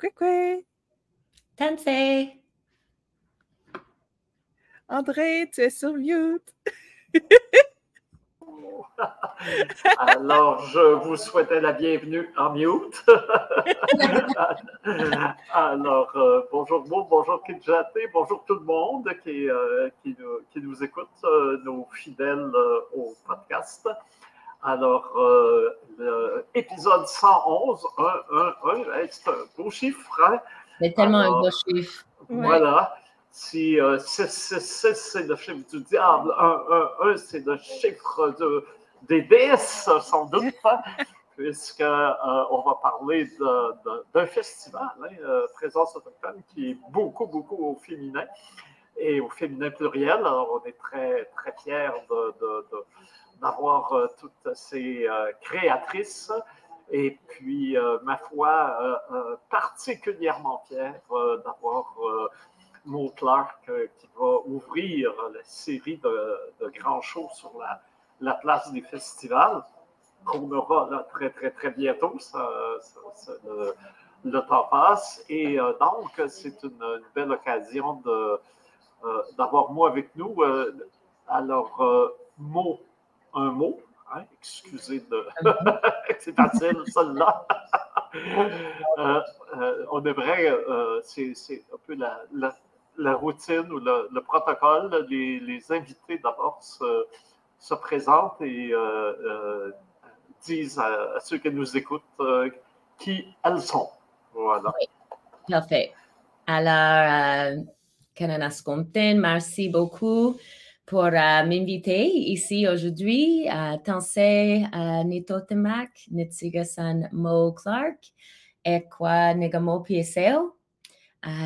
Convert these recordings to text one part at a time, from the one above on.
Coucou. Tensei. André, tu es sur mute. Alors, je vous souhaitais la bienvenue en mute. Alors, euh, bonjour vous, bonjour Kidjaté, bonjour tout le monde qui, euh, qui, nous, qui nous, écoute, euh, nos fidèles au podcast. Alors, l'épisode 111, 1, 1, 1, c'est un beau chiffre. Hein? C'est tellement un beau chiffre. Voilà. Si 6, 6, 6, c'est le chiffre du diable, 1, 1, 1, c'est le chiffre de, des déesses, sans doute, hein, puisqu'on euh, va parler d'un festival, hein, euh, Présence autochtone, qui est beaucoup, beaucoup au féminin et au féminin pluriel. Alors, on est très, très fiers d'avoir euh, toutes ces créatrices. Et puis, ma foi, particulièrement fier d'avoir Maud Clark qui va ouvrir la série de, de grands shows sur la, la place des festivals qu'on aura là, très, très, très bientôt. Ça, le, temps passe. Et euh, donc, c'est une, belle occasion de, euh, d'avoir moi avec nous. Euh, alors, mot, un mot. Hein, excusez de. c'est facile, celle-là. on aimerait, c'est, c'est un peu la, la, routine ou le, protocole. Les, les invités d'abord se se présentent et euh, euh, disent à, ceux qui nous écoutent euh, qui elles sont. Voilà. Oui, parfait. Alors, Kanana merci beaucoup pour m'inviter ici aujourd'hui à Tansei Nitotemak, Nitsigasan Mo Clark, quoi Negamo PSL,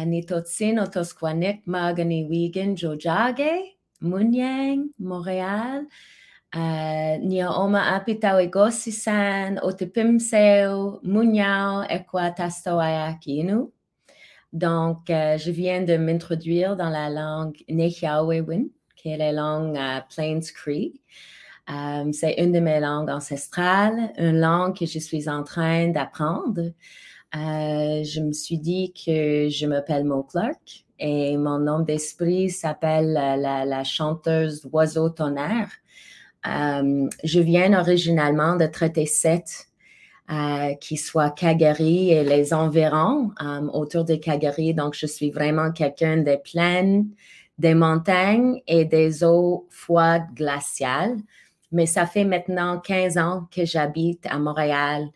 Nitotsin Otosquanek Magani Wigan Jojage, Munyang, Montréal. Nia oma apitau e gosisan o te pimseo, munyao e kwa inu. Donc, euh, je viens de m'introduire dans la langue Nehiawewin, qui est la langue uh, Plains Cree. Um, c'est une de mes langues ancestrales, une langue que je suis en train d'apprendre. Uh, je me suis dit que je m'appelle Mo Clark et mon nom d'esprit s'appelle la, chanteuse d'oiseau tonnerre. Euh, je viens originalement de traité 7, euh, qui soit Calgary et les environs euh, autour de Calgary. Donc, je suis vraiment quelqu'un des plaines, des montagnes et des eaux froides glaciales. Mais ça fait maintenant 15 ans que j'habite à Montréal.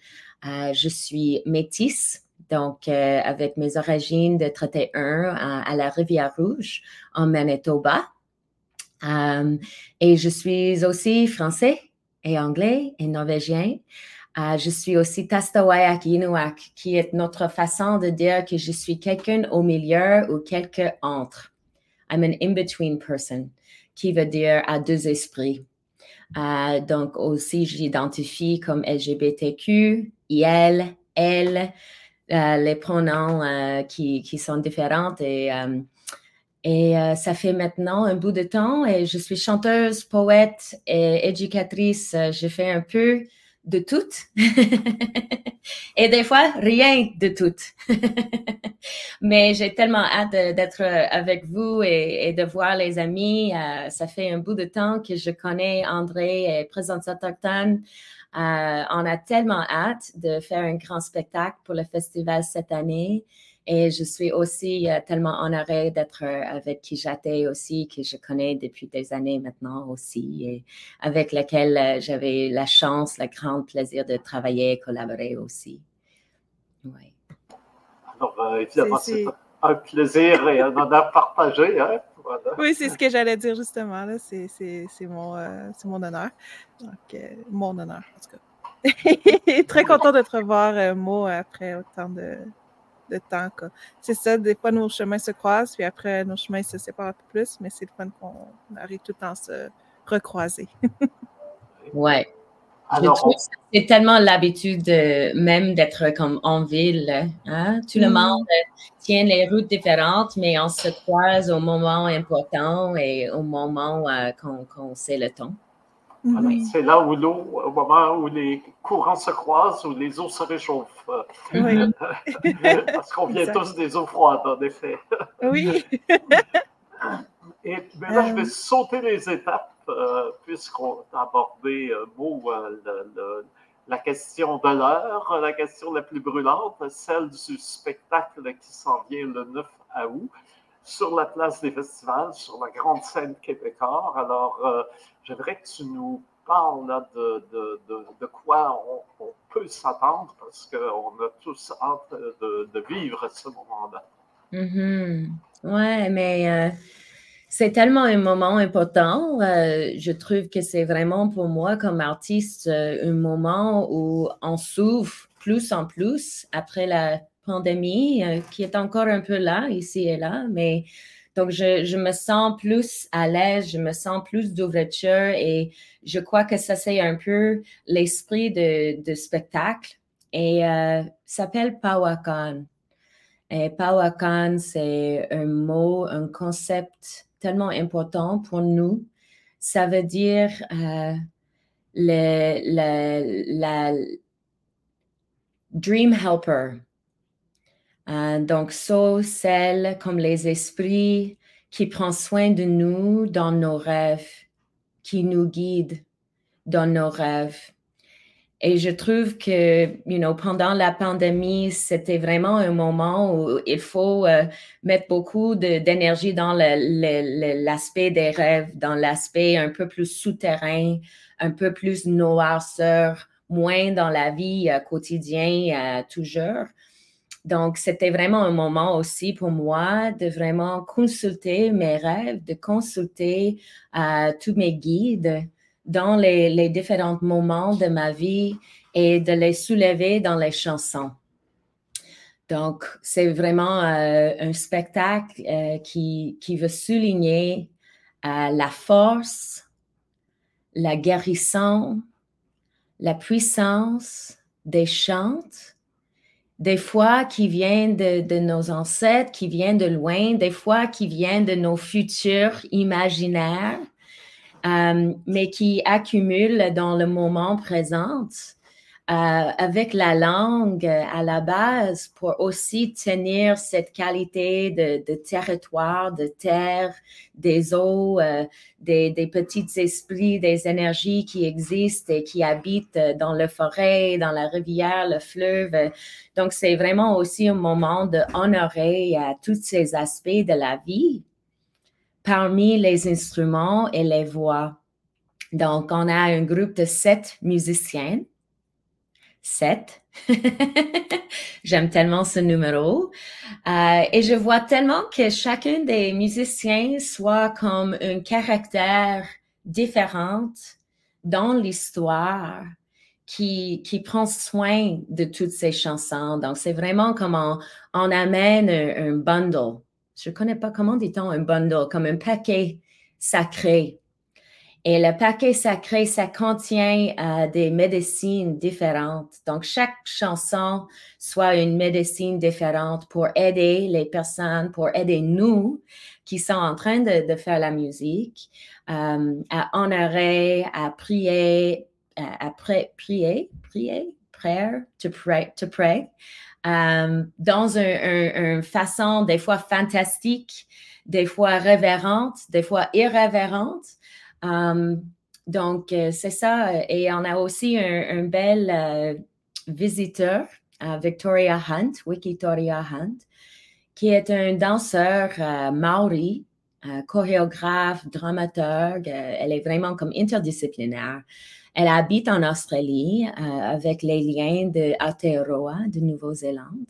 je suis métisse donc euh, avec mes origines de traité 1 à, la Rivière-Rouge en Manitoba. Euh, et je suis aussi français et anglais et norvégien. Euh, je suis aussi Tastawayak Inuak, qui est notre façon de dire que je suis quelqu'un au milieu ou quelqu'un entre. I'm an in-between person, qui veut dire à deux esprits. donc aussi, j'identifie comme LGBTQ, IL, elle, euh, les pronoms euh, qui, sont différents. Et, euh, et ça fait maintenant un bout de temps et je suis chanteuse, poète et éducatrice. Je fais un peu de tout et des fois rien de tout. Mais j'ai tellement hâte d'être avec vous et, de voir les amis. ça fait un bout de temps que je connais André et Présence autochtone. Euh, on a tellement hâte de faire un grand spectacle pour le festival cette année. Et je suis aussi euh, tellement honorée d'être euh, avec Kijate aussi, que je connais depuis des années maintenant aussi, et avec laquelle j'avais la chance, le grand plaisir de travailler et collaborer aussi. Oui. Alors, évidemment, c'est un plaisir et un honneur partagé. Hein? Oui, c'est ce que j'allais dire justement. C'est mon, euh, mon honneur. Donc, euh, mon honneur, en tout cas. Très content de te revoir, euh, Mo, après autant de, de temps. C'est ça, des fois, nos chemins se croisent, puis après, nos chemins se séparent un peu plus, mais c'est le fun qu'on arrive tout le temps à se recroiser. ouais c'est tellement l'habitude même d'être comme en ville. Hein? Tout le mm. monde tient les routes différentes, mais on se croise au moment important et au moment euh, qu'on sait le temps. Mhm. C'est là où l'eau, au moment où les courants se croisent, où les eaux se réchauffent. Oui. Parce qu'on vient tous des eaux froides, en effet. Oui. Et ben là, je vais euh. sauter les étapes, euh, puisqu'on a abordé euh, euh la question de l'heure, la question la plus brûlante, celle du spectacle qui s'en vient le 9 août sur la place des festivals, sur la grande scène québécoise. Alors, euh, j'aimerais que tu nous parles de, de, de, quoi on, peut s'attendre parce qu'on a tous hâte de, vivre ce moment-là. Mm-hmm. Ouais, mais euh, c'est tellement un moment important. Euh, je trouve que c'est vraiment pour moi comme artiste un moment où on s'ouvre plus en plus après la pandémie euh, qui est encore un peu là, ici et là, mais donc je, me sens plus à l'aise, je me sens plus d'ouverture et je crois que ça c'est un peu l'esprit de, spectacle et euh, s'appelle Pawakan. Et Pawakan, c'est un mot, un concept tellement important pour nous. Ça veut dire euh, le, Dream Helper. Euh, donc, so, celle comme les esprits qui prend soin de nous dans nos rêves, qui nous guide dans nos rêves. Et je trouve que, you know, pendant la pandémie, c'était vraiment un moment où il faut euh, mettre beaucoup d'énergie dans l'aspect des rêves, dans l'aspect un peu plus souterrain, un peu plus noirceur, moins dans la vie euh, quotidienne toujours. Donc, c'était vraiment un moment aussi pour moi de vraiment consulter mes rêves, de consulter euh, tous mes guides dans les, différents moments de ma vie et de les soulever dans les chansons. Donc, c'est vraiment euh, un spectacle euh, qui, qui veut souligner la force, la guérison, la puissance des chantes des fois qui viennent de, nos ancêtres, qui viennent de loin, des fois qui viennent de nos futurs imaginaires, euh, mais qui accumulent dans le moment présent. Euh, avec la langue à la base pour aussi tenir cette qualité de, territoire, de terre, des eaux, euh, des, petits esprits, des énergies qui existent et qui habitent dans la forêt, dans la rivière, le fleuve. Donc, c'est vraiment aussi un moment d'honorer euh, tous ces aspects de la vie parmi les instruments et les voix. Donc, on a un groupe de sept musiciens 7. J'aime tellement ce numéro. Euh, et je vois tellement que chacun des musiciens soit comme un caractère différent dans l'histoire qui, qui prend soin de toutes ces chansons. Donc, c'est vraiment comme on, amène un, un, bundle. Je connais pas comment dit-on un bundle, comme un paquet sacré et le paquet sacré, ça contient euh, des médecines différentes. Donc, chaque chanson soit une médecine différente pour aider les personnes, pour aider nous qui sont en train de, faire la musique, euh, à honorer, à prier, à, prier, prier, prayer, to pray, to pray, euh, dans une façon des fois fantastique, des fois révérente, des fois irrévérente. Um, donc, euh, c'est ça. Et on a aussi un, bel euh, visiteur, Victoria Hunt, Wikitoria Hunt, qui est un danseur euh, maori, chorégraphe, dramaturge. elle est vraiment comme interdisciplinaire. Elle habite en Australie avec les liens de Aotearoa de Nouvelle-Zélande.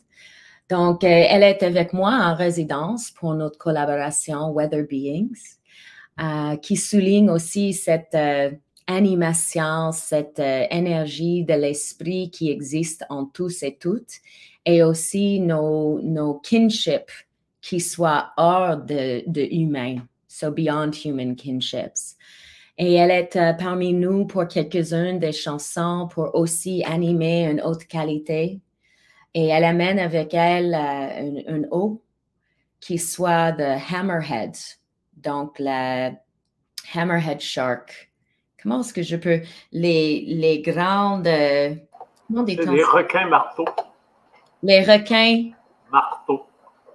Donc, elle est avec moi en résidence pour notre collaboration Weather Beings. Euh, qui souligne aussi cette euh, animation, cette euh, énergie de l'esprit qui existe en tous et toutes, et aussi nos, kinships qui soient hors de, de humain, so beyond human kinships. Et elle est parmi nous pour quelques-unes des chansons pour aussi animer une haute qualité. Et elle amène avec elle une, eau qui soit de hammerhead, donc, la hammerhead shark, comment est-ce que je peux, les, les grandes, euh, les requins marteaux. Les requins. Marteaux.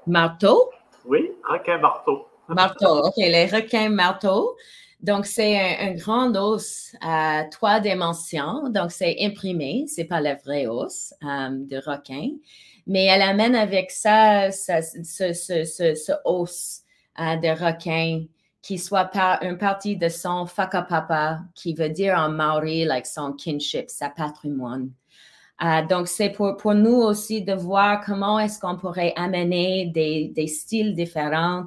Marteaux? Oui, requins marteaux. Marteaux, OK, les requins marteaux. Donc, c'est un, grand os à trois dimensions. Donc, c'est imprimé, c'est pas le vrai os euh, de requin. Mais elle amène avec ça, ce, ce, os euh, de qui soit par une partie de son whakapapa, qui veut dire en maori, like son kinship, sa patrimoine. Euh, donc, c'est pour, pour nous aussi de voir comment est-ce qu'on pourrait amener des, des styles différents,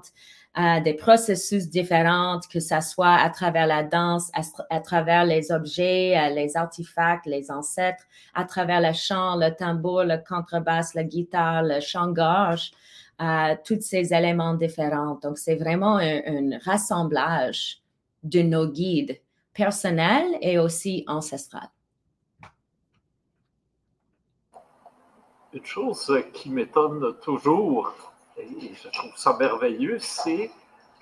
euh, des processus différents, que ce soit à travers la danse, à, travers les objets, euh, les artefacts, les ancêtres, à travers le chant, le tambour, le contrebasse, la guitare, le chant-gorge, euh, tous ces éléments différents. Donc, c'est vraiment un, un, rassemblage de nos guides personnels et aussi ancestrales. Une chose qui m'étonne toujours, et je trouve ça merveilleux, c'est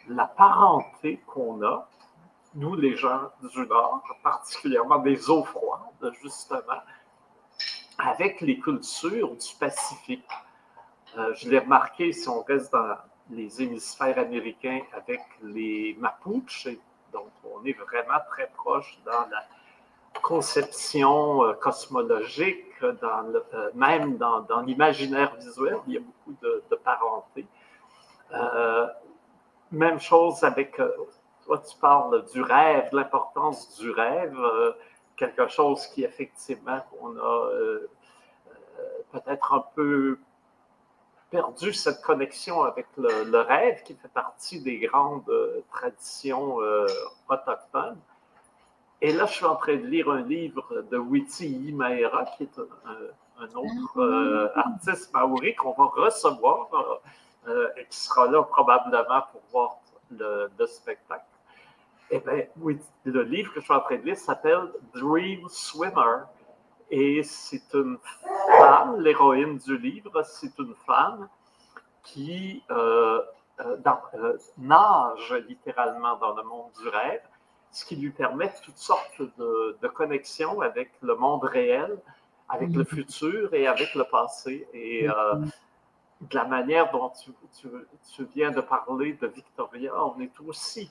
la parenté qu'on a, nous les gens du Nord, particulièrement des eaux froides, justement, avec les cultures du Pacifique. Euh, je l'ai remarqué, si on reste dans les hémisphères américains avec les Mapuches, donc on est vraiment très proche dans la conception euh, cosmologique, euh, même dans, l'imaginaire visuel, il y a beaucoup de, parenté. Même chose avec, toi tu parles du rêve, l'importance du rêve, quelque chose qui effectivement on a peut-être un peu perdu cette connexion avec le, rêve qui fait partie des grandes traditions autochtones. Et là, je suis en train de lire un livre de Witi Imaera, qui est un, autre ah. euh, artiste maori qu'on va recevoir euh, euh, et qui sera là probablement pour voir le, spectacle. Eh bien, oui, le livre que je suis en train de lire s'appelle Dream Swimmer. Et c'est une femme, l'héroïne du livre, c'est une femme qui nage littéralement dans le monde du rêve ce qui lui permet toutes sortes de, connexions avec le monde réel, avec le futur et avec le passé. Et euh, de la manière dont tu, viens de parler de Victoria, on est aussi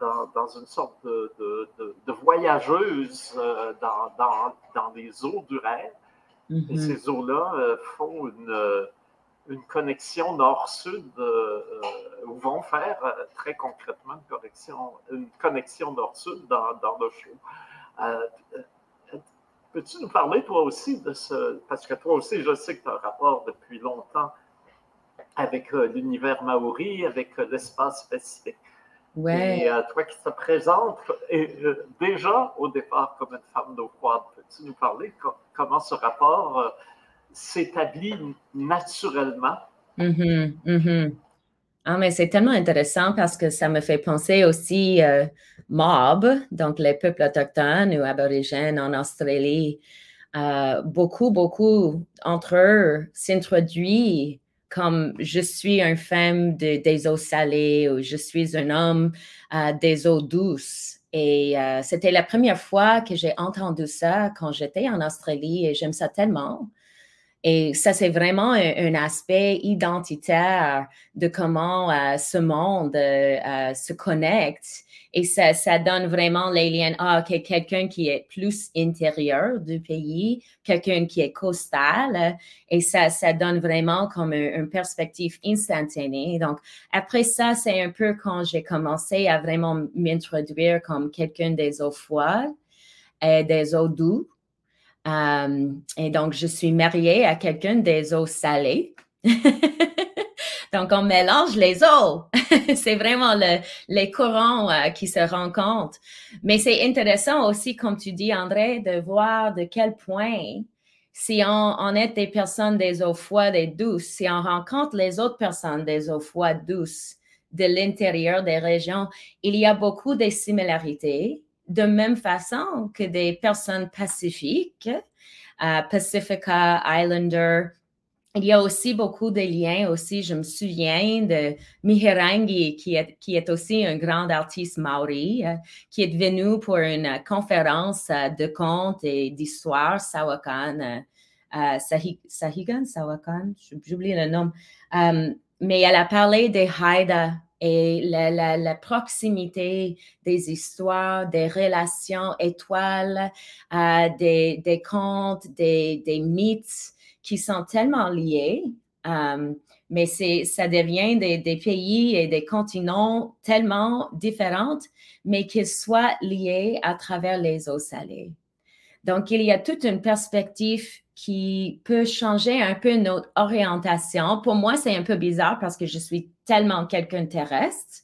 dans, une sorte de, voyageuse euh, dans, dans, les eaux du rêve. Et mhm. ces eaux-là euh, font une une connexion nord-sud, euh, euh, ou vont faire euh, très concrètement une connexion, une connexion nord-sud dans, dans, le show. Peux-tu nous parler, toi aussi, de ce. Parce que toi aussi, je sais que tu as un rapport depuis longtemps avec l'univers maori, avec l'espace pacifique. Ouais. Et toi qui te présentes et, déjà au départ comme une femme d'eau froide, peux-tu nous parler? Comment ce rapport s'établit naturellement? Mm-hmm, mm-hmm. Ah, mais c'est tellement intéressant parce que ça me fait penser aussi euh, mob, donc les peuples autochtones ou aborigènes en Australie. Euh, beaucoup, beaucoup entre eux s'introduisent comme je suis une femme des eaux salées ou je suis un homme euh, des eaux douces. Et c'était la première fois que j'ai entendu ça quand j'étais en Australie et j'aime ça tellement. Et ça, c'est vraiment un, aspect identitaire de comment euh, ce monde euh, euh, se connecte. Et ça, ça donne vraiment les liens. Ah, quelqu'un qui est plus intérieur du pays, quelqu'un qui est coastal. Et ça, ça donne vraiment comme une perspective instantanée. Donc, après ça, c'est un peu quand j'ai commencé à vraiment m'introduire comme quelqu'un des eaux froides et des eaux douces. Euh, et donc, je suis mariée à quelqu'un des eaux salées. donc, on mélange les eaux. c'est vraiment le, les courants euh, qui se rencontrent. Mais c'est intéressant aussi, comme tu dis, André, de voir de quel point, si on, on est des personnes des eaux froides et douces, si on rencontre les autres personnes des eaux froides douces de l'intérieur des régions, il y a beaucoup de similarités de même façon que des personnes pacifiques, euh, Pacifica Islander, il y a aussi beaucoup de liens aussi. Je me souviens de Mihirangi, qui est, qui est aussi un grand artiste maori, euh, qui est venu pour une conférence euh, de contes et d'histoire, Sawakan, euh, Sahigan, Sawakan, j'oublie le nom. mais elle a parlé des Haida et la, proximité des histoires, des relations étoiles, des, des, contes, des, des mythes qui sont tellement liés, euh, mais ça devient des, des, pays et des continents tellement différents, mais qu'ils soient liés à travers les eaux salées. Donc, il y a toute une perspective qui peut changer un peu notre orientation. Pour moi, c'est un peu bizarre parce que je suis tellement quelqu'un terrestre.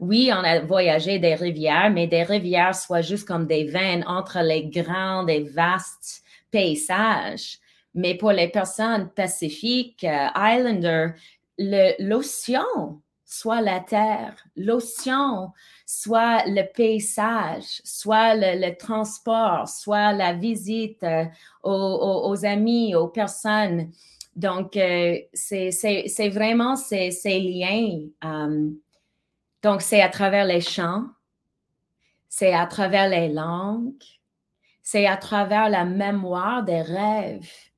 Oui, on a voyagé des rivières, mais des rivières soient juste comme des veines entre les grands et vastes paysages. Mais pour les personnes pacifiques, euh, Islander, l'océan, soit la terre, l'océan, soit le paysage, soit le, transport, soit la visite euh, aux, amis, aux personnes. Donc, euh, c'est vraiment ces, ces liens. donc, c'est à travers les chants, c'est à travers les langues, c'est à travers la mémoire des rêves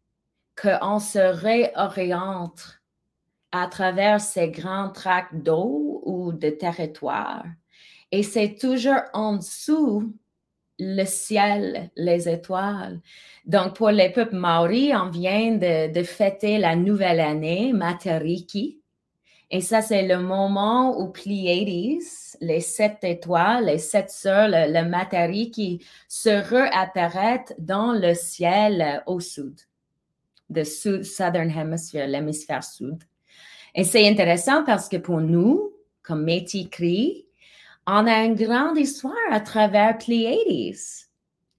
qu'on se réoriente à travers ces grands tracts d'eau ou de territoire. Et c'est toujours en dessous le ciel, les étoiles. Donc, pour les peuples maoris, on vient de, fêter la nouvelle année, Matariki. Et ça, c'est le moment où Pleiades, les sept étoiles, les sept sœurs, le, le se réapparaissent dans le ciel au sud sud, Southern Hemisphere, l'hémisphère sud. Et c'est intéressant parce que pour nous, comme Métis Cri, on a une grande histoire à travers Pleiades.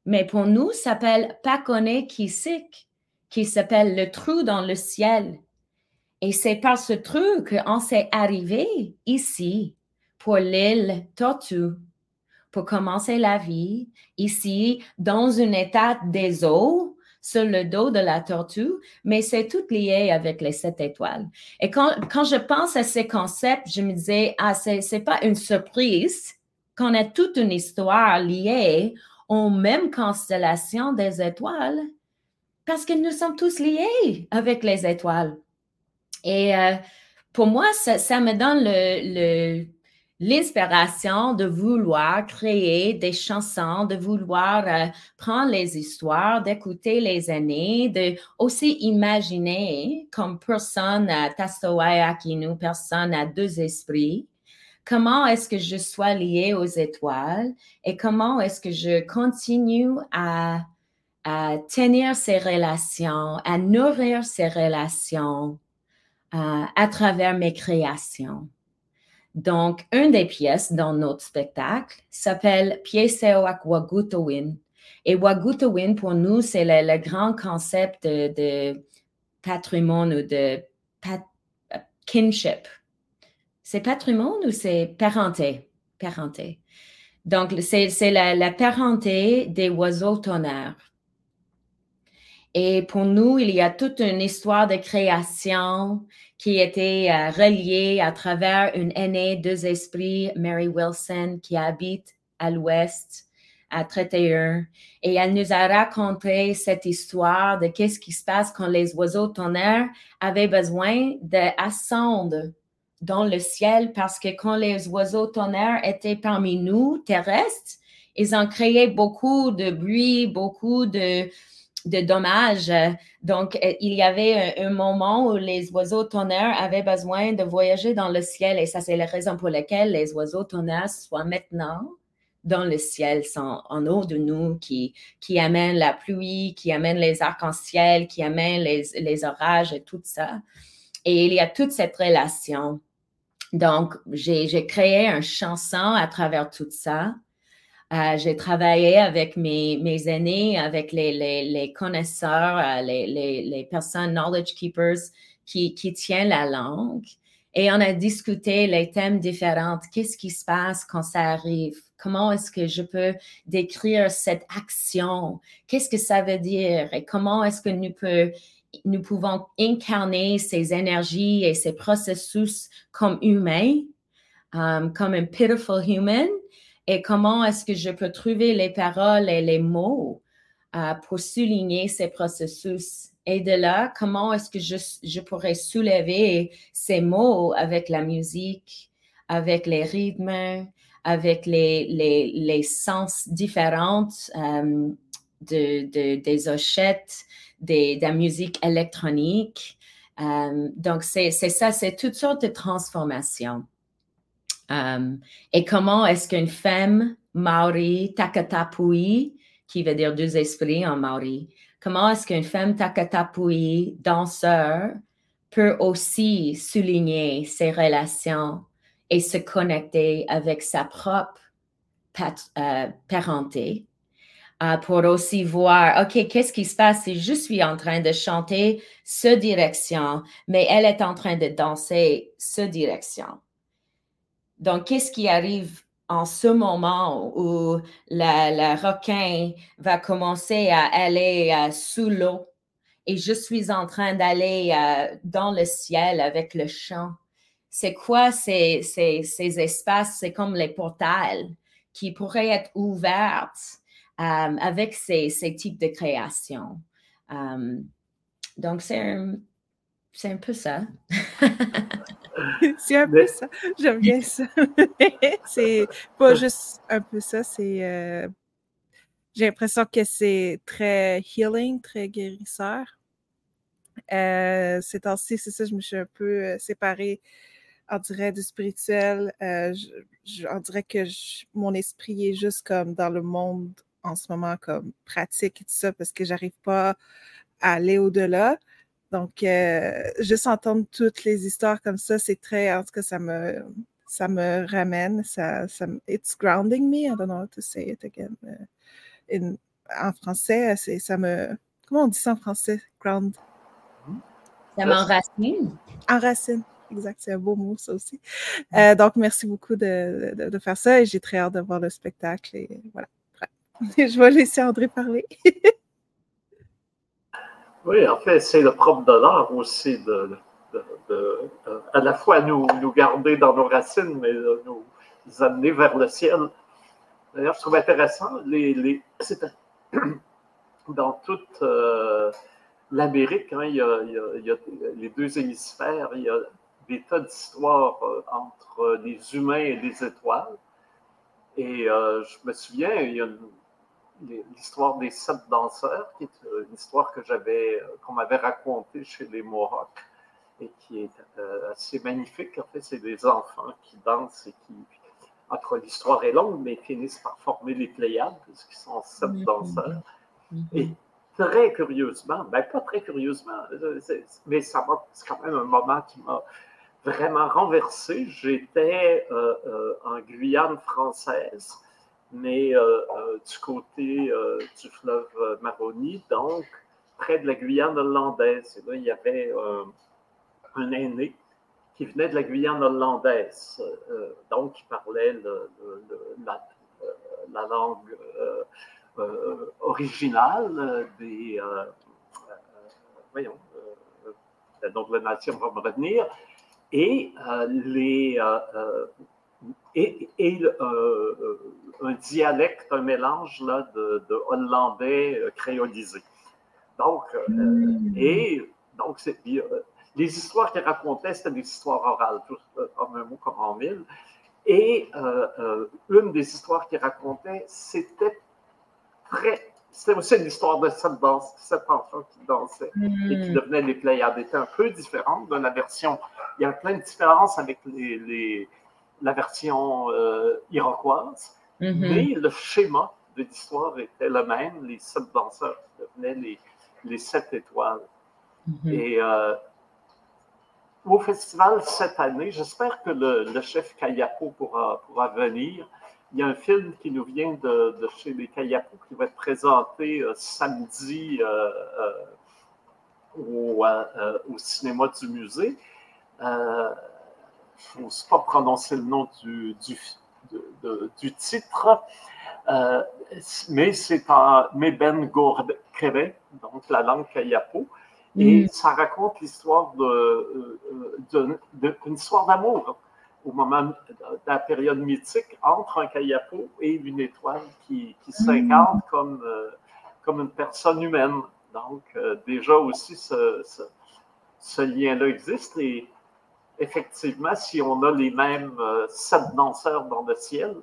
Mais pour nous, ça s'appelle Pakone Kisik, qui s'appelle le trou dans le ciel. Et c'est par ce trou qu'on s'est arrivé ici pour l'île Tortue, pour commencer la vie ici dans une état des eaux sur le dos de la tortue, mais c'est tout lié avec les sept étoiles. Et quand, je pense à ces concepts, je me disais, ah, c'est, c'est pas une surprise qu'on a toute une histoire liée aux mêmes constellations des étoiles, parce que nous sommes tous liés avec les étoiles. Et euh, pour moi, ça, ça, me donne le l'inspiration de vouloir créer des chansons, de vouloir euh, prendre les histoires, d'écouter les années, de aussi imaginer comme personne à nous personne à deux esprits, comment est-ce que je sois lié aux étoiles et comment est-ce que je continue à, à tenir ces relations, à nourrir ces relations euh, à travers mes créations? Donc, une des pièces dans notre spectacle s'appelle Piesewak Wagutowin. Et Wagutowin, pour nous, c'est le, grand concept de, patrimoine ou de kinship. C'est patrimoine ou c'est parenté? Parenté. Donc, c'est la, la parenté des oiseaux tonnerres. Et pour nous, il y a toute une histoire de création qui était euh, reliée à travers une aînée, deux esprits, Mary Wilson, qui habite à l'ouest, à 31. Et elle nous a raconté cette histoire de qu'est-ce qui se passe quand les oiseaux tonnerres avaient besoin d'ascendre dans le ciel parce que quand les oiseaux tonnerres étaient parmi nous, terrestres, ils ont créé beaucoup de bruit, beaucoup de, de dommages. Donc, euh, il y avait un, moment où les oiseaux tonnerres avaient besoin de voyager dans le ciel et ça, c'est la raison pour laquelle les oiseaux tonnerres soient maintenant dans le ciel, sont en haut de nous, qui, qui amènent la pluie, qui amènent les arcs-en-ciel, qui amènent les, les orages et tout ça. Et il y a toute cette relation. Donc, j'ai créé une chanson à travers tout ça. Euh, j'ai travaillé avec mes, mes aînés, avec les, connaisseurs, euh, les, personnes knowledge keepers qui, qui tiennent la langue. Et on a discuté les thèmes différents. Qu'est-ce qui se passe quand ça arrive? Comment est-ce que je peux décrire cette action? Qu'est-ce que ça veut dire? Et comment est-ce que nous pouvons incarner ces énergies et ces processus comme humains, um, comme un pitiful human, et comment est-ce que je peux trouver les paroles et les mots uh, pour souligner ces processus? Et de là, comment est-ce que je, je, pourrais soulever ces mots avec la musique, avec les rythmes, avec les, les, les sens différents um, de, de, des hochettes, de la musique électronique? Um, donc, c'est ça, c'est toutes sortes de transformations. Um, et comment est-ce qu'une femme maori, takatapui, qui veut dire deux esprits en maori, comment est-ce qu'une femme takatapui, danseur, peut aussi souligner ses relations et se connecter avec sa propre euh, parenté? Euh, pour aussi voir, OK, qu'est-ce qui se passe si je suis en train de chanter ce direction, mais elle est en train de danser ce direction? Donc, qu'est-ce qui arrive en ce moment où la, requin va commencer à aller euh, sous l'eau? Et je suis en train d'aller euh, dans le ciel avec le chant? C'est quoi ces, ces espaces? C'est comme les portails qui pourraient être ouverts euh, avec ces, ces, types de créations. Donc, c'est un, un, peu ça. c'est un peu ça. J'aime bien ça. c'est pas juste un peu ça, c'est. Euh, j'ai l'impression que c'est très healing, très guérisseur. Euh, ces temps-ci, c'est ça, je me suis un peu séparée, on dirait, du spirituel. je, on dirait que mon esprit est juste comme dans le monde en ce moment comme pratique et tout ça parce que j'arrive pas à aller au-delà. Donc, euh, juste entendre toutes les histoires comme ça, c'est très, en tout cas, ça me, ça me ramène, ça, ça it's grounding me. I don't know how to say it again. Euh, en français, c'est, ça me, comment on dit ça en français? Ground. Ça m'enracine. Enracine. Exact, c'est un beau mot, ça aussi. Euh, donc, merci beaucoup de, de, de faire ça et j'ai très hâte de voir le spectacle et voilà. Je vais laisser André parler. oui, en fait, c'est le propre de l'art aussi de, à la fois nous, garder dans nos racines, mais nous amener vers le ciel. D'ailleurs, je trouve intéressant, les, les dans toute euh, l'Amérique, hein, il, y a, les deux hémisphères, il y a des tas d'histoires euh, entre les humains et les étoiles. Et euh, je me souviens, il y a une l'histoire des sept danseurs, qui est euh, une histoire que j'avais, euh, qu'on m'avait racontée chez les Mohawks et qui est euh, assez magnifique. En fait, c'est des enfants qui dansent et qui, entre l'histoire est longue, mais finissent par former les Pléiades, puisqu'ils sont sept danseurs. Et très curieusement, ben pas très curieusement, mais ça c'est quand même un moment qui m'a vraiment renversé. J'étais en Guyane française mais euh, euh, du côté euh, du fleuve Maroni, donc près de la Guyane hollandaise. Et là, il y avait un aîné qui venait de la Guyane hollandaise, donc qui parlait la, langue originale des. voyons, de la nation va me revenir. Et les, et, euh, euh, un dialecte, un mélange là, de, hollandais euh, créolisé. Donc, hmm. et donc, les histoires qu'il racontait, c'était des histoires orales, en un mot comme en mille. Et une des histoires qu'il racontait, c'était très. C'était aussi une histoire de cette, danse, cette enfant qui dansait et qui hmm. devenait les Pléiades. était un peu différente de la version. Il y a plein de différences avec les la version euh, iroquoise, mm-hmm. mais le schéma de l'histoire était le même. Les sept danseurs devenaient les, les sept étoiles. Mm-hmm. Et euh, au festival cette année, j'espère que le, chef Kayapo pourra, pourra venir. Il y a un film qui nous vient de, chez les Kayapo qui va être présenté euh, samedi au, au, cinéma du musée je n'ose pas prononcer le nom du, du, titre, euh, mais c'est en Meben Kere, donc la langue Kayapo. Et mm. ça raconte l'histoire d'une de, de, histoire d'amour au moment de la période mythique entre un Kayapo et une étoile qui, qui s'incarne mm. comme, comme une personne humaine. Donc, déjà aussi, ce, ce, ce lien-là existe. Et effectivement, si on a les mêmes euh, sept danseurs dans le ciel,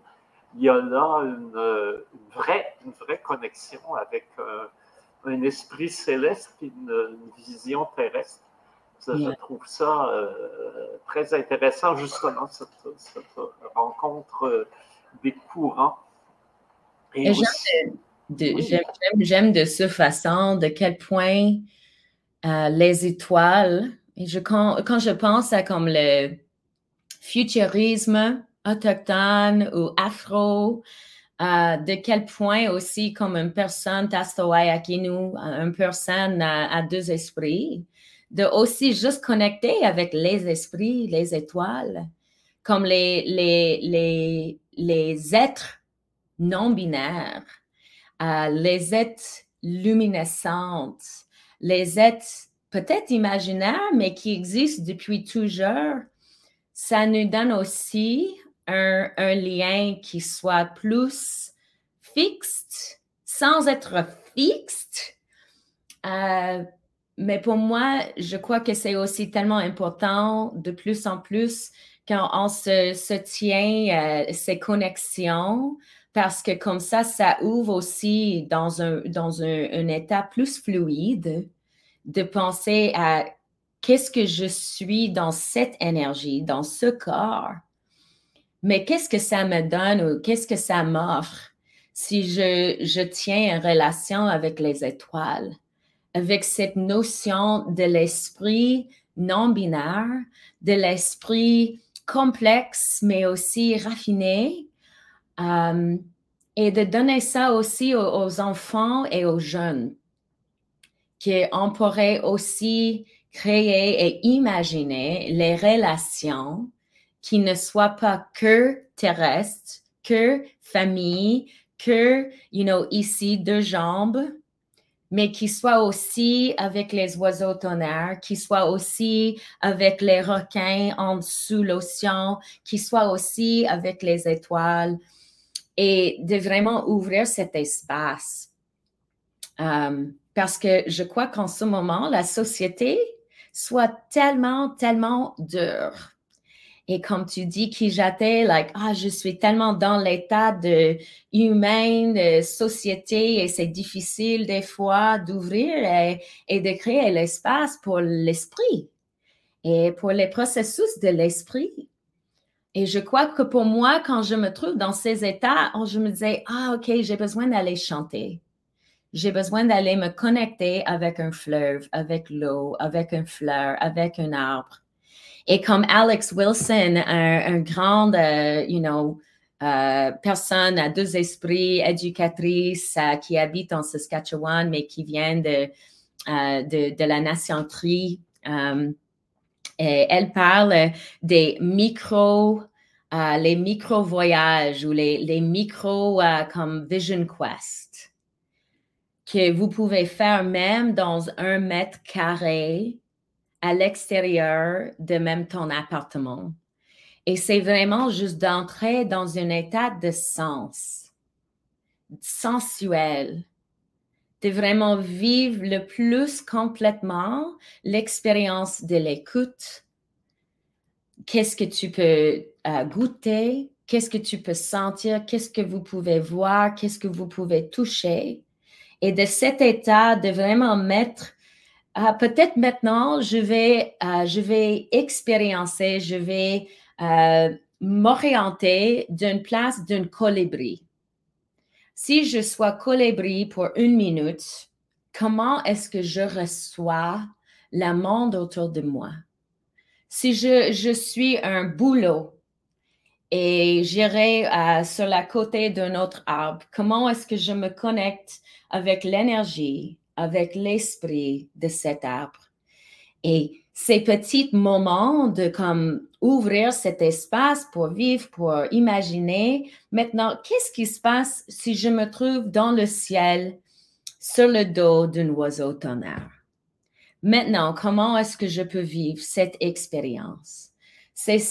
il y a là une, euh, vraie, une vraie connexion avec euh, un esprit céleste et une, vision terrestre. je trouve ça très intéressant, justement, cette, rencontre des courants. Et J'aime de cette façon de quel point les étoiles quand, je pense à comme le futurisme autochtone ou afro, euh, de quel point aussi comme une personne nous, une personne à, deux esprits, de aussi juste connecter avec les esprits, les étoiles, comme les, les, les, les êtres non binaires, euh, les êtres luminescentes, les êtres peut-être imaginaire, mais qui existe depuis toujours, ça nous donne aussi un, lien qui soit plus fixe, sans être fixe. Euh, mais pour moi, je crois que c'est aussi tellement important de plus en plus quand on se, tient euh, ces connexions, parce que comme ça, ça ouvre aussi dans un, dans un état plus fluide de penser à qu'est-ce que je suis dans cette énergie, dans ce corps, mais qu'est-ce que ça me donne ou qu'est-ce que ça m'offre si je, je tiens une relation avec les étoiles, avec cette notion de l'esprit non binaire, de l'esprit complexe, mais aussi raffiné, euh, et de donner ça aussi aux enfants et aux jeunes qu'on pourrait aussi créer et imaginer les relations qui ne soient pas que terrestres, que famille, que, you know, ici, deux jambes, mais qui soient aussi avec les oiseaux tonnerres, qui soient aussi avec les requins en dessous l'océan, qui soient aussi avec les étoiles, et de vraiment ouvrir cet espace. Um, parce que je crois qu'en ce moment, la société soit tellement, tellement dure. Et comme tu dis, qui j'étais, like, ah, je suis tellement dans l'état de humain, de société, et c'est difficile des fois d'ouvrir et, et de créer l'espace pour l'esprit et pour les processus de l'esprit. Et je crois que pour moi, quand je me trouve dans ces états, je me disais, ah, OK, j'ai besoin d'aller chanter j'ai besoin d'aller me connecter avec un fleuve, avec l'eau, avec une fleur, avec un arbre. Et comme Alex Wilson, un, grand, euh, you know, euh, personne à deux esprits, éducatrice euh, qui habite en Saskatchewan, mais qui vient de, de, de, la nation Tri. et elle parle des micro, les micro-voyages ou les, les micro comme Vision Quest que vous pouvez faire même dans un mètre carré à l'extérieur de même ton appartement. Et c'est vraiment juste d'entrer dans un état de sens, sensuel, de vraiment vivre le plus complètement l'expérience de l'écoute. Qu'est-ce que tu peux euh, goûter? Qu'est-ce que tu peux sentir? Qu'est-ce que vous pouvez voir? Qu'est-ce que vous pouvez toucher? Et de cet état de vraiment mettre ah, peut-être maintenant, je vais, euh, je vais expériencer, je vais euh, m'orienter d'une place d'un colibri. Si je sois colibri pour une minute, comment est-ce que je reçois le monde autour de moi? Si je, je suis un boulot et j'irai euh, sur la côté d'un autre arbre, comment est-ce que je me connecte avec l'énergie, avec l'esprit de cet arbre? Et ces petits moments de comme ouvrir cet espace pour vivre, pour imaginer, maintenant, qu'est-ce qui se passe si je me trouve dans le ciel sur le dos d'un oiseau tonnerre? Maintenant, comment est-ce que je peux vivre cette expérience?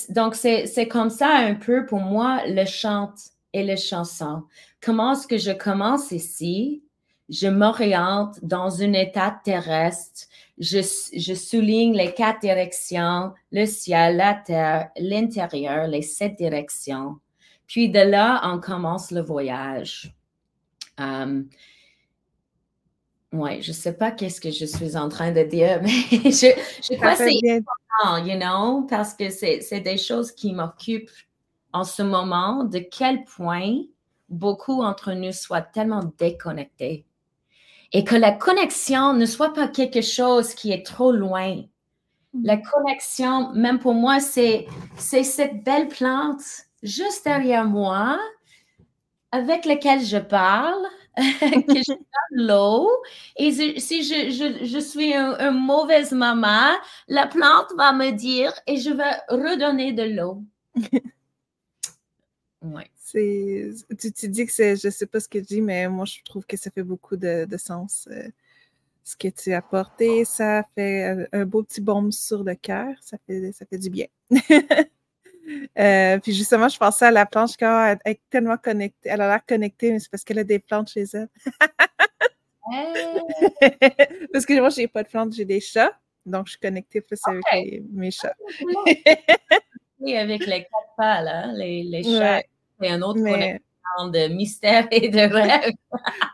Donc, c'est comme ça un peu pour moi le chant et le chanson. Comment est-ce que je commence ici? Je m'oriente dans une état terrestre. Je, souligne les quatre directions, le ciel, la terre, l'intérieur, les sept directions. Puis de là, on commence le voyage. Um, oui, je ne sais pas qu'est-ce que je suis en train de dire, mais je, je crois que c'est important, you know, parce que c'est des choses qui m'occupent en ce moment, de quel point beaucoup d'entre nous soient tellement déconnectés. Et que la connexion ne soit pas quelque chose qui est trop loin. Mm. La connexion, même pour moi, c'est cette belle plante juste derrière moi avec laquelle je parle, que je donne l'eau. Et si je, je, je suis une un mauvaise maman, la plante va me dire et je vais redonner de l'eau. ouais. Tu, tu, dis que c'est, je sais pas ce que tu dis, mais moi, je trouve que ça fait beaucoup de, de sens. Euh, ce que tu as apporté, ça fait un, beau petit baume sur le cœur. Ça fait, ça fait du bien. Euh, puis justement, je pensais à la planche quand elle est tellement connectée. Elle a l'air connectée, mais c'est parce qu'elle a des plantes chez elle. parce que moi, je n'ai pas de plantes, j'ai des chats. Donc, je suis connectée plus avec mes chats. oui, avec les quatre pas, là, les, les chats. C'est un autre connexion de mystère et de rêve.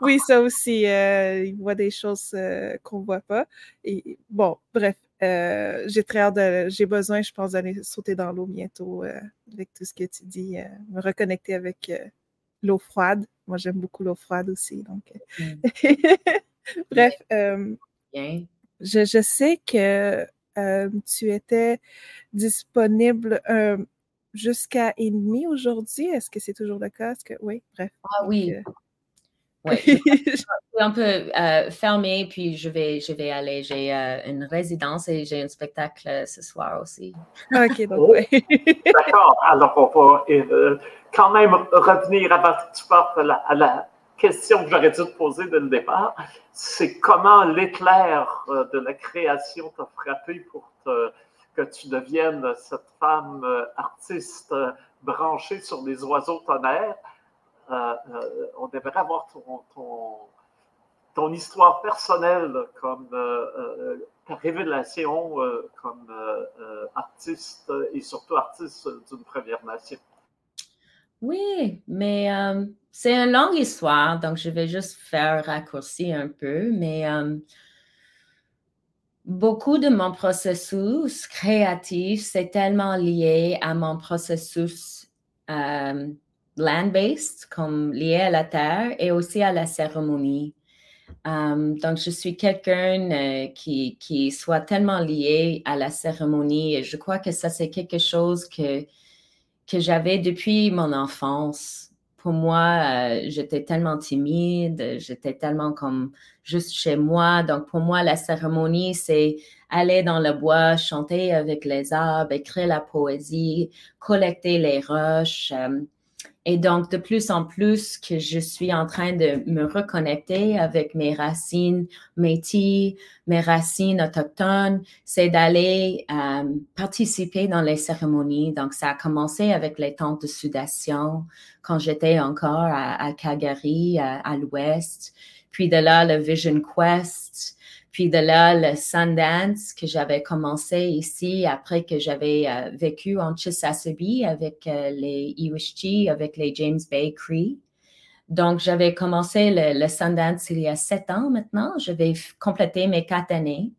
oui, ça aussi. Euh, ils voient des choses euh, qu'on ne voit pas. Et bon, bref, euh, j'ai très hâte de, j'ai besoin, je pense, d'aller sauter dans l'eau bientôt euh, avec tout ce que tu dis, euh, me reconnecter avec l'eau froide. Moi, j'aime beaucoup l'eau froide aussi. Donc, mm. bref, je, je, sais que tu étais disponible jusqu'à et demi aujourd'hui. Est-ce que c'est toujours le cas? Que... Oui, bref. Ah oui. Oui, je suis un peu euh, fermée, puis je vais, je vais aller. J'ai euh, une résidence et j'ai un spectacle euh, ce soir aussi. OK, donc oui. D'accord. Alors, on va quand même revenir avant que tu partes à la, question que j'aurais dû te poser dès le départ. C'est comment l'éclair de la création t'a frappé pour que tu deviennes cette femme artiste branchée sur les oiseaux tonnerres? Euh, euh, on devrait avoir ton, ton, histoire personnelle comme euh, ta révélation comme artiste et surtout artiste d'une Première Nation. Oui, mais c'est une longue histoire, donc je vais juste faire raccourci un peu, mais beaucoup de mon processus créatif, c'est tellement lié à mon processus land-based, comme lié à la terre et aussi à la cérémonie. Um, donc, je suis quelqu'un euh, qui, qui soit tellement lié à la cérémonie et je crois que ça, c'est quelque chose que, que j'avais depuis mon enfance. Pour moi, euh, j'étais tellement timide, j'étais tellement comme juste chez moi. Donc, pour moi, la cérémonie, c'est aller dans le bois, chanter avec les arbres, écrire la poésie, collecter les roches. Euh, et donc, de plus en plus que je suis en train de me reconnecter avec mes racines métis, mes racines autochtones, c'est d'aller euh, participer dans les cérémonies. Donc, ça a commencé avec les tentes de sudation quand j'étais encore à, à Calgary, à, à l'ouest. Puis de là, le Vision Quest, puis de là, le Sundance que j'avais commencé ici après que j'avais euh, vécu en Chisasibi avec euh, les Iwishchi, avec les James Bay Cree. Donc, j'avais commencé le, Sundance il y a sept ans maintenant. Je vais compléter mes quatre années.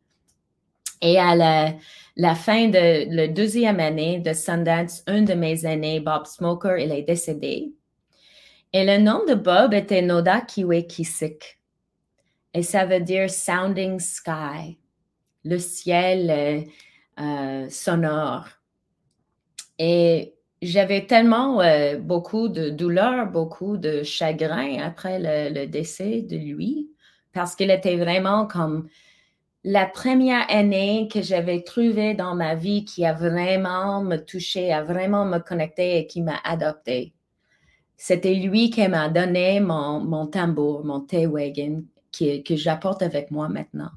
Et à la, fin de la deuxième année de Sundance, un de mes aînés, Bob Smoker, il est décédé. Et le nom de Bob était Noda Kiwe Kisik et ça veut dire sounding sky, le ciel euh, euh, sonore. Et j'avais tellement euh, beaucoup de douleur, beaucoup de chagrin après le, décès de lui, parce qu'il était vraiment comme la première année que j'avais trouvé dans ma vie qui a vraiment me touché, a vraiment me connecté et qui m'a adopté. C'était lui qui m'a donné mon, mon tambour, mon T-Wagon, que, j'apporte avec moi maintenant.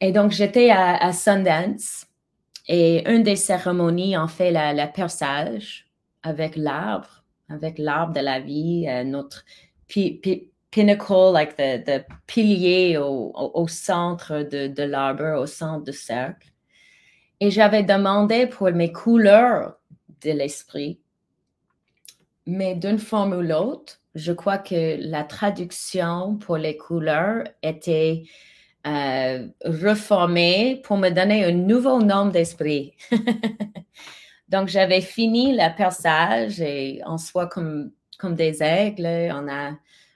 Et donc, j'étais à, Sundance et une des cérémonies, en fait, le perçage avec l'arbre, avec l'arbre de la vie, euh, notre pinnacle, like the, pilier au, centre de l'arbre, au centre du cercle. Et j'avais demandé pour mes couleurs de l'esprit, mais d'une forme ou l'autre, je crois que la traduction pour les couleurs était euh, reformée pour me donner un nouveau nom d'esprit. Donc, j'avais fini le perçage et on soit comme, comme des aigles. On a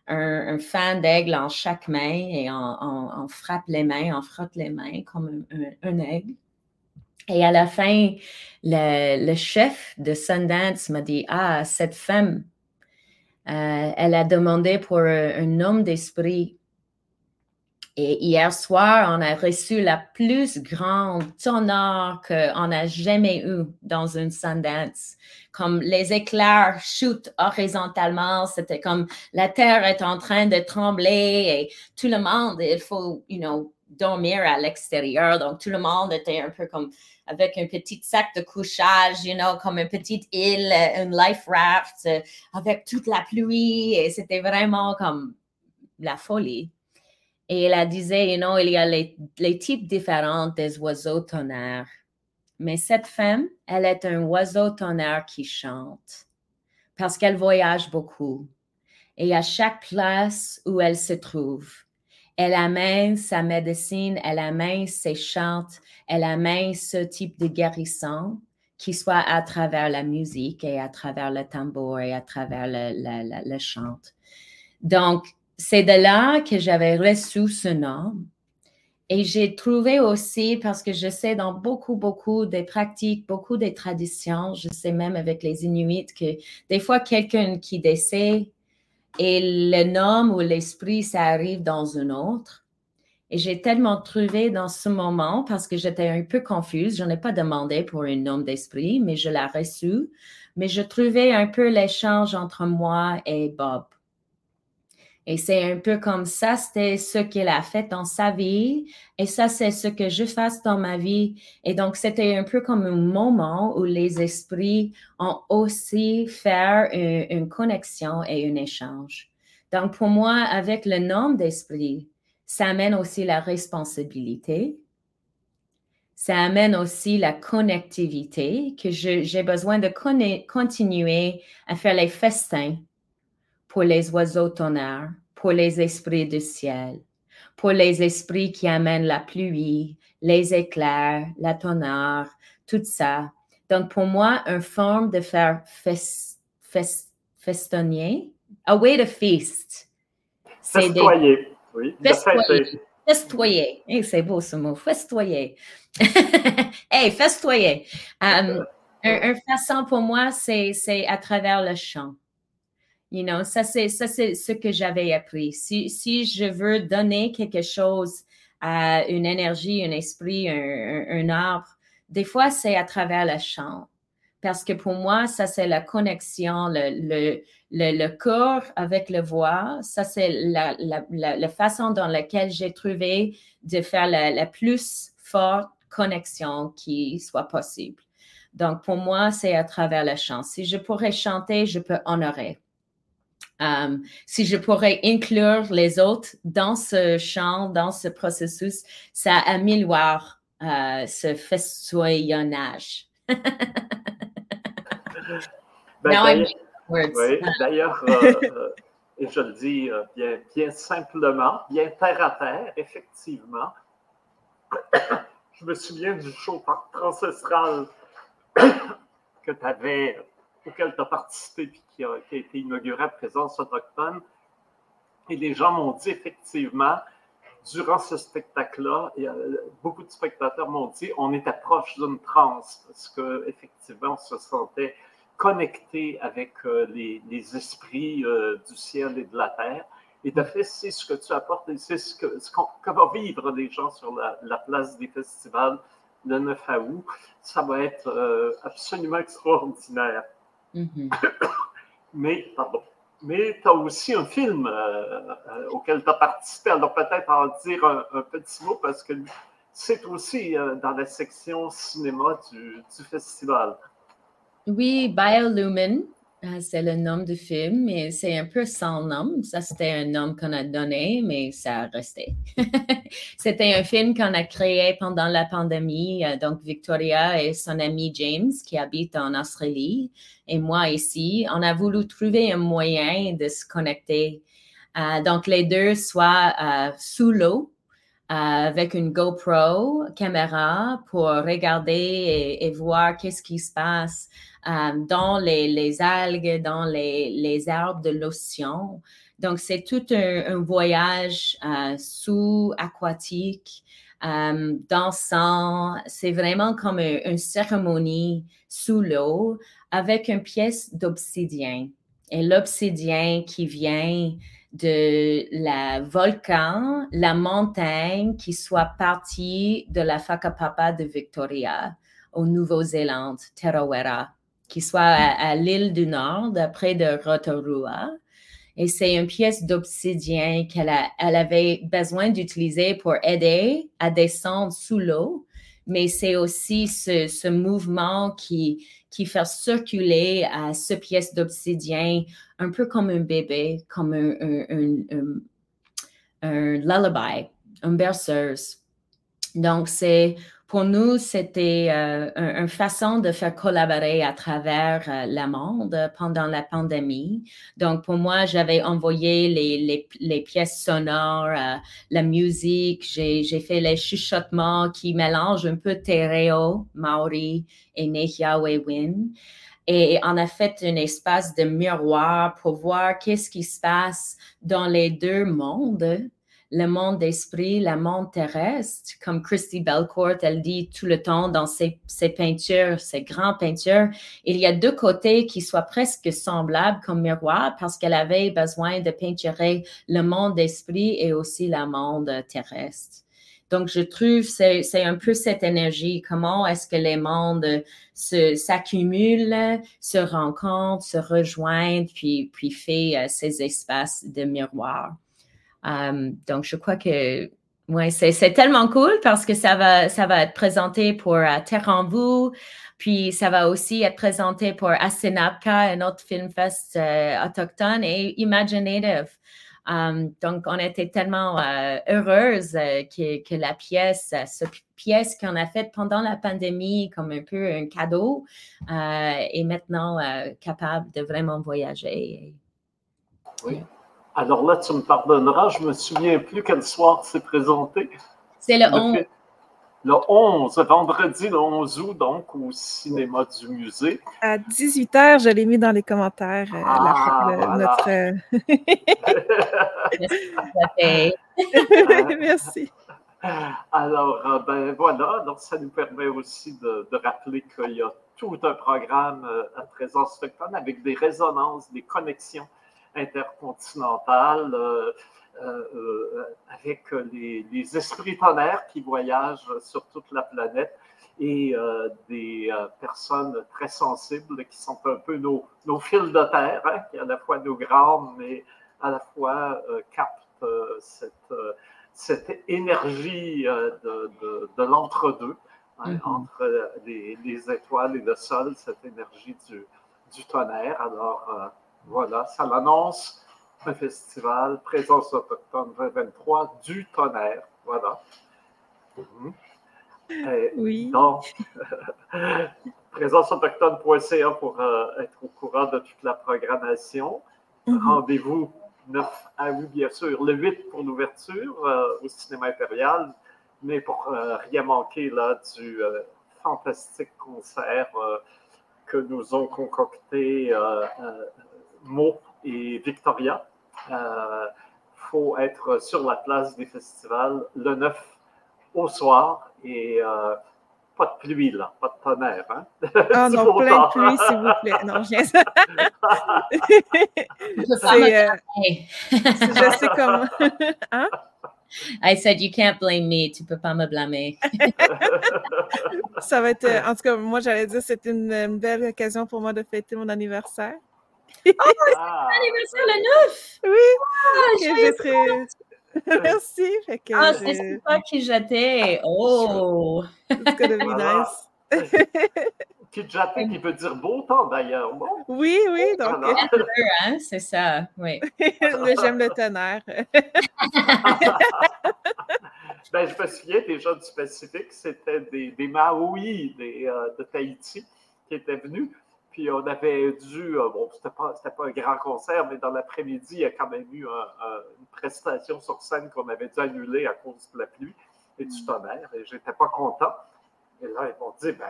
un, fan d'aigle en chaque main et on, frappe les mains, on frotte les mains comme un, aigle. Et à la fin, le, chef de Sundance m'a dit, ah, cette femme, elle a demandé pour un, homme d'esprit. Et hier soir, on a reçu la plus grande honneur qu'on a jamais eu dans une Sundance. Comme les éclairs chutent horizontalement, c'était comme la terre est en train de trembler et tout le monde, il faut, you know, dormir à l'extérieur. Donc, tout le monde était un peu comme avec un petit sac de couchage, you know, comme une petite île, une life raft, euh, avec toute la pluie. Et c'était vraiment comme la folie. Et elle disait, you know, il y a les, les types différents des oiseaux tonnerres. Mais cette femme, elle est un oiseau tonnerre qui chante parce qu'elle voyage beaucoup. Et à chaque place où elle se trouve, elle amène sa médecine, elle amène ses chants, elle amène ce type de guérison qui soit à travers la musique et à travers le tambour et à travers le, le, chant. Donc, c'est de là que j'avais reçu ce nom. Et j'ai trouvé aussi, parce que je sais dans beaucoup, beaucoup des pratiques, beaucoup des traditions, je sais même avec les Inuits que des fois, quelqu'un qui décède et le nom ou l'esprit, ça arrive dans un autre. Et j'ai tellement trouvé dans ce moment, parce que j'étais un peu confuse, je n'ai pas demandé pour un nom d'esprit, mais je l'ai reçu. Mais je trouvais un peu l'échange entre moi et Bob. Et c'est un peu comme ça, c'était ce qu'il a fait dans sa vie. Et ça, c'est ce que je fasse dans ma vie. Et donc, c'était un peu comme un moment où les esprits ont aussi fait une, connexion et un échange. Donc, pour moi, avec le nom d'esprit, ça amène aussi la responsabilité. Ça amène aussi la connectivité, que j'ai besoin de continuer à faire les festins pour les oiseaux tonnerres, pour les esprits du ciel, pour les esprits qui amènent la pluie, les éclairs, la tonnerre, tout ça. Donc, pour moi, une forme de faire fest, festonnier, a way to feast. Festoyer, oui. Festoyer. Festoyer. c'est beau ce mot, festoyer. hey, festoyer. Um, une façon pour moi, c'est à travers le chant. You know, ça, c'est, ça, c'est ce que j'avais appris. Si, si je veux donner quelque chose à une énergie, un esprit, un, un, arbre, des fois, c'est à travers le chant. Parce que pour moi, ça, c'est la connexion, le, le, le, corps avec le voix. Ça, c'est la, la, la, façon dans laquelle j'ai trouvé de faire la, plus forte connexion qui soit possible. Donc, pour moi, c'est à travers le chant. Si je pourrais chanter, je peux honorer. Euh, si je pourrais inclure les autres dans ce champ, dans ce processus, ça améliore euh, ce festoyonnage. Ben, d'ailleurs, euh, et je le dis bien, bien simplement, bien terre à terre, effectivement, je me souviens du show ancestral que tu avais auquel tu as participé et qui a, été inauguré à présence autochtone. Et les gens m'ont dit effectivement, durant ce spectacle-là, beaucoup de spectateurs m'ont dit on était proche d'une transe parce qu'effectivement, on se sentait connecté avec euh, les, esprits euh, du ciel et de la terre. Et de fait, c'est ce que tu apportes c'est ce que, ce vont vivre les gens sur la, la place des festivals le 9 août. Ça va être euh, absolument extraordinaire. Mm-hmm. mais, pardon, mais tu as aussi un film euh, euh, auquel tu as participé. Alors peut-être en dire un, petit mot parce que c'est aussi dans la section cinéma du, du festival. Oui, Biolumen, c'est le nom du film, mais c'est un peu sans nom. Ça, c'était un nom qu'on a donné, mais ça a resté. c'était un film qu'on a créé pendant la pandémie. Euh, donc, Victoria et son ami James, qui habite en Australie, et moi ici, on a voulu trouver un moyen de se connecter. Euh, donc, les deux soient euh, sous l'eau, avec une GoPro caméra pour regarder et voir qu'est-ce qui se passe euh, dans les, algues, dans les, les arbres de l'océan. Donc, c'est tout un, voyage euh, sous-aquatique, euh, dansant. C'est vraiment comme une, cérémonie sous l'eau avec une pièce d'obsidien. Et l'obsidien qui vient de la volcan, la montagne qui soit partie de la Whakapapa de Victoria au Nouveau-Zélande, Tarawera qui soit à, l'île du Nord, près de Rotorua. Et c'est une pièce d'obsidien qu'elle elle avait besoin d'utiliser pour aider à descendre sous l'eau. Mais c'est aussi ce, mouvement qui, qui fait circuler à ce pièce d'obsidien un peu comme un bébé, comme un, un, un lullaby, une berceuse. Donc, c'est pour nous, c'était euh, une façon de faire collaborer à travers euh, monde pendant la pandémie. Donc, pour moi, j'avais envoyé les, pièces sonores, euh, la musique, j'ai fait les chuchotements qui mélangent un peu Tereo, Maori et Nehiawewin. Et on a fait un espace de miroir pour voir qu'est-ce qui se passe dans les deux mondes le monde d'esprit, le monde terrestre, comme Christy Belcourt, elle dit tout le temps dans ses, peintures, ses grandes peintures, il y a deux côtés qui soient presque semblables comme miroir parce qu'elle avait besoin de peinturer le monde d'esprit et aussi le monde terrestre. Donc, je trouve c'est c'est un peu cette énergie. Comment est-ce que les mondes s'accumulent, se, rencontrent, se rejoignent, puis puis fait euh, ces espaces de miroir. Euh, donc, je crois que ouais, c'est tellement cool parce que ça va, ça va être présenté pour uh, Terre en vous, puis ça va aussi être présenté pour Asenapka, un autre film fest euh, autochtone, et Imaginative. Um, donc, on était tellement euh, heureuse que, que, la pièce, cette pièce qu'on a faite pendant la pandémie comme un peu un cadeau, est maintenant capable de vraiment voyager. Oui. Alors là, tu me pardonneras, je me souviens plus quel soir c'est présenté. C'est le 11. Le 11, vendredi le 11 août, donc au cinéma du musée. À 18h, je l'ai mis dans les commentaires. Euh, ah, notre... Merci. Alors, euh, ben voilà, donc ça nous permet aussi de, rappeler qu'il y a tout un programme euh, à présence spectacle avec des résonances, des connexions intercontinentale euh, euh, euh, avec les, esprits tonnerres qui voyagent sur toute la planète et des personnes très sensibles qui sont un peu nos, nos fils de terre, hein, qui à la fois nous grandent, mais à la fois captent cette, cette énergie de, de, l'entre-deux, hein, mm-hmm. entre les, les, étoiles et le sol, cette énergie du, du tonnerre. Alors, voilà, ça l'annonce un festival Présence autochtone 2023 du tonnerre. Voilà. Mhm. oui. Donc, présenceautochtone.ca pour euh, être au courant de toute la programmation. Mhm. Rendez-vous 9 à 8, bien sûr, le 8 pour l'ouverture euh, au cinéma impérial, mais pour euh, rien manquer là, du fantastique concert que nous ont concocté Mo et Victoria. Il euh, faut être sur la place des festivals le 9 au soir et euh, pas de pluie, là, pas de tonnerre. Hein? Ah non, plein de pluie, s'il vous plaît. Non, je viens ça. Euh, je sais comment. hein? I said, you can't blame me. Tu peux pas me blâmer. ça va être, en tout cas, moi, j'allais dire, c'est une belle occasion pour moi de fêter mon anniversaire. Oh, c'est ah. anniversaire le 9! Oui! Ah, Merci. Fait que Ah, c'est toi qui jetais. Oh! it's gonna be Voilà. nice. Kijate qui veut dire beau temps d'ailleurs. Bon, Oui, oui, donc. Hein, c'est ça, oui. j'aime le tonnerre. Ben, je me souviens déjà du Pacifique, c'était des, des Maoris des, euh, de Tahiti qui étaient venus. Puis on avait dû, euh, bon, c'était pas, c'était pas un grand concert, mais dans l'après-midi, il y a quand même eu un- un- une prestation sur scène qu'on avait dû annuler à cause de la pluie et du tonnerre, et j'étais pas content. Et là, ils m'ont dit, ben,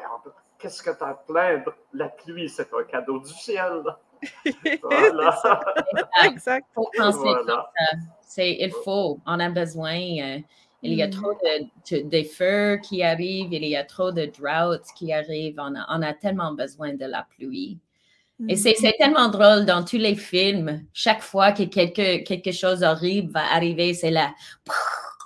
qu'est-ce que tu as à plaindre? La pluie, c'est un cadeau du ciel. Voilà. exact. faut penser Voilà. comme ça. C'est, il faut, on a besoin. Il y a Mm. trop de, feux qui arrivent, il y a trop de droughts qui arrivent. On a, on a tellement besoin de la pluie. Et c'est, c'est tellement drôle dans tous les films. Chaque fois que quelque, quelque chose horrible va arriver, c'est la,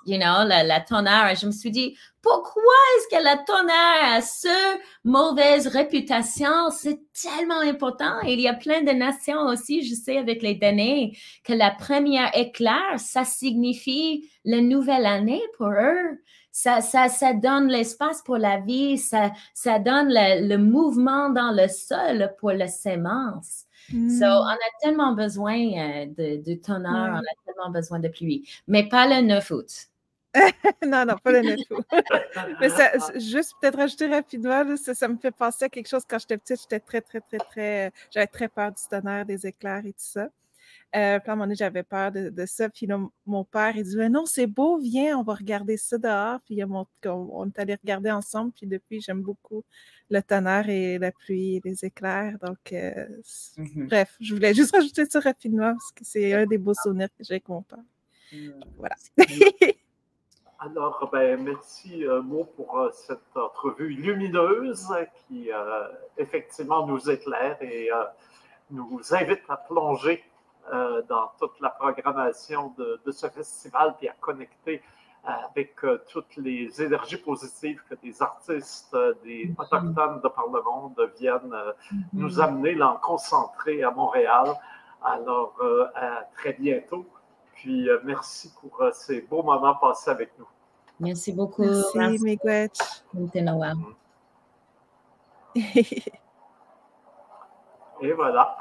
you know, la, la tonnerre. Et je me suis dit, pourquoi est-ce que la tonnerre a ce mauvaise réputation? C'est tellement important. Il y a plein de nations aussi, je sais, avec les données, que la première éclair, ça signifie la nouvelle année pour eux. Ça, ça, ça donne l'espace pour la vie, ça, ça donne le, le mouvement dans le sol pour la sémence. Mm. So, on a tellement besoin euh, de, de tonnerre, on a tellement besoin de pluie, mais pas le 9 août. non, non, pas le 9 août. Mais ça, juste peut-être rajouter rapidement, là, ça, ça me fait penser à quelque chose quand j'étais petite, j'étais très, très, très, très. J'avais très peur du tonnerre, des éclairs et tout ça. Euh, puis à un moment donné, j'avais peur de, de ça. Puis là, mon père, il dit Mais Non, c'est beau, viens, on va regarder ça dehors. Puis on, on est allé regarder ensemble. Puis depuis, j'aime beaucoup le tonnerre et la pluie et les éclairs. Donc, euh, Mhm. bref, je voulais juste rajouter ça rapidement parce que c'est un des beaux souvenirs que j'ai avec mon père. Voilà. Alors, ben, merci euh, Mo pour euh, cette entrevue lumineuse qui euh, effectivement nous éclaire et euh, nous invite à plonger dans toute la programmation de, de ce festival puis à connecter avec toutes les énergies positives que des artistes, des autochtones de par le monde viennent euh, nous amener, l'en concentrer à Montréal. Alors, à très bientôt. Puis, euh, merci pour euh, ces beaux moments passés avec nous. Merci beaucoup. Merci, Miigwech. Et voilà.